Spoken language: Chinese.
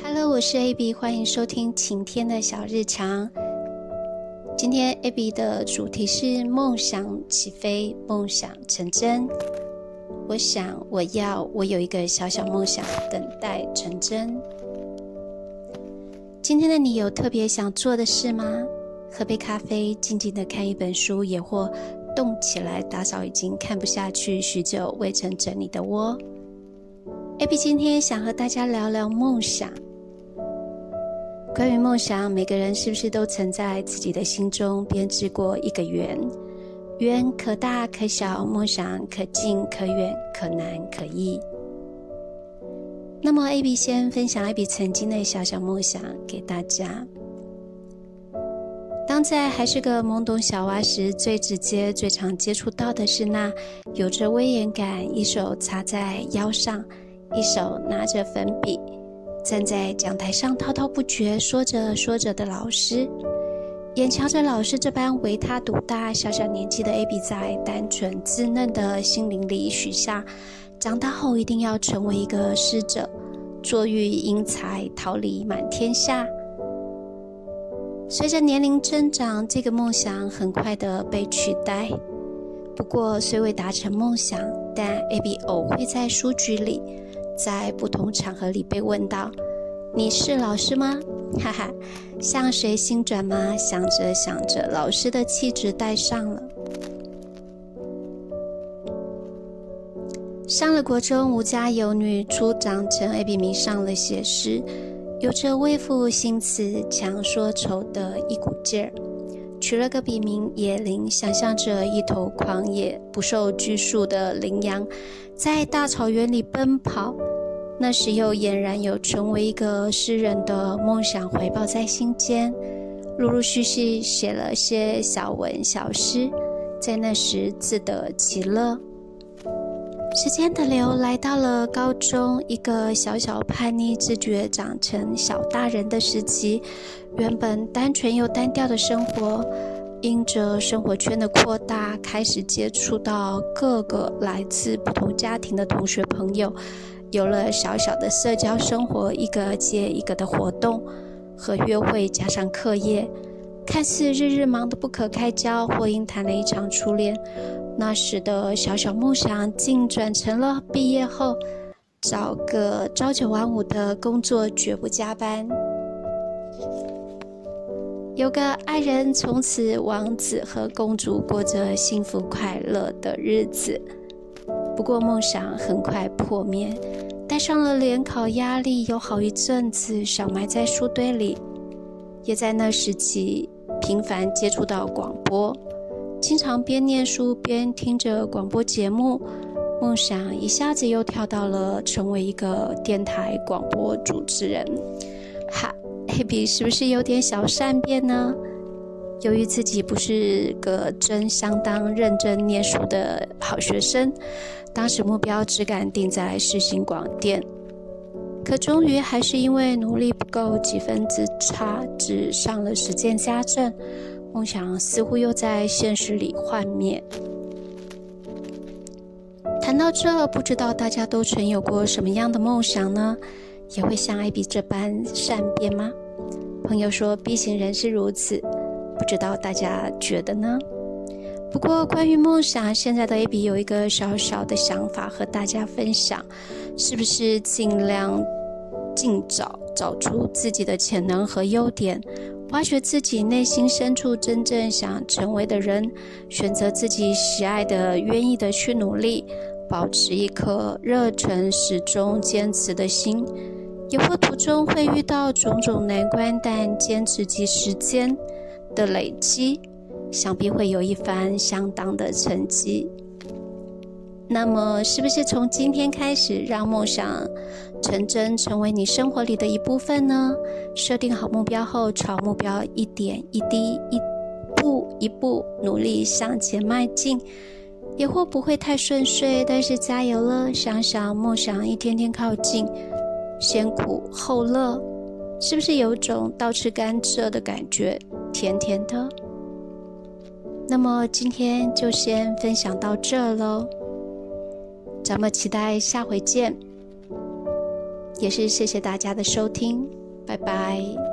Hello，我是 AB，欢迎收听晴天的小日常。今天 AB 的主题是梦想起飞，梦想成真。我想，我要，我有一个小小梦想，等待成真。今天的你有特别想做的事吗？喝杯咖啡，静静的看一本书，也或动起来打扫已经看不下去、许久未曾整理的窝。AB 今天想和大家聊聊梦想。关于梦想，每个人是不是都曾在自己的心中编织过一个圆？圆可大可小，梦想可近可远，可难可易。那么，AB 先分享一笔曾经的小小梦想给大家。当在还是个懵懂小娃时，最直接、最常接触到的是那有着威严感，一手插在腰上，一手拿着粉笔。站在讲台上滔滔不绝说着说着的老师，眼瞧着老师这般唯他独大，小小年纪的 A B 在单纯稚嫩的心灵里许下，长大后一定要成为一个师者，坐育英才，桃李满天下。随着年龄增长，这个梦想很快的被取代。不过虽未达成梦想，但 A B 偶会在书局里。在不同场合里被问到：“你是老师吗？” 哈哈，像谁心转吗？想着想着，老师的气质带上了。上了国中，无家有女，初长成 A B 迷上了写诗，有着为赋新词强说愁的一股劲儿，取了个笔名野灵，想象着一头狂野不受拘束的羚羊。在大草原里奔跑，那时又俨然有成为一个诗人的梦想怀抱在心间，陆陆续续写了些小文小诗，在那时自得其乐。时间的流来到了高中，一个小小叛逆、自觉长成小大人的时期，原本单纯又单调的生活。因着生活圈的扩大，开始接触到各个来自不同家庭的同学朋友，有了小小的社交生活，一个接一个的活动和约会，加上课业，看似日日忙得不可开交，或因谈了一场初恋，那时的小小梦想，竟转成了毕业后找个朝九晚五的工作，绝不加班。有个爱人，从此王子和公主过着幸福快乐的日子。不过梦想很快破灭，带上了联考压力，有好一阵子想埋在书堆里。也在那时期，频繁接触到广播，经常边念书边听着广播节目，梦想一下子又跳到了成为一个电台广播主持人。哈。黑比是不是有点小善变呢？由于自己不是个真相当认真念书的好学生，当时目标只敢定在世新广电，可终于还是因为努力不够，几分之差，只上了实践家政，梦想似乎又在现实里幻灭。谈到这，不知道大家都曾有过什么样的梦想呢？也会像艾比这般善变吗？朋友说 B 型人是如此，不知道大家觉得呢？不过关于梦想，现在的 A B 有一个小小的想法和大家分享：是不是尽量尽早找出自己的潜能和优点，挖掘自己内心深处真正想成为的人，选择自己喜爱的、愿意的去努力，保持一颗热忱、始终坚持的心。有或途中会遇到种种难关，但坚持及时间的累积，想必会有一番相当的成绩。那么，是不是从今天开始，让梦想成真，成为你生活里的一部分呢？设定好目标后，朝目标一点一滴、一步一步努力向前迈进。也或不会太顺遂，但是加油了！想想梦想一天天靠近。先苦后乐，是不是有种倒吃甘蔗的感觉，甜甜的？那么今天就先分享到这喽，咱们期待下回见。也是谢谢大家的收听，拜拜。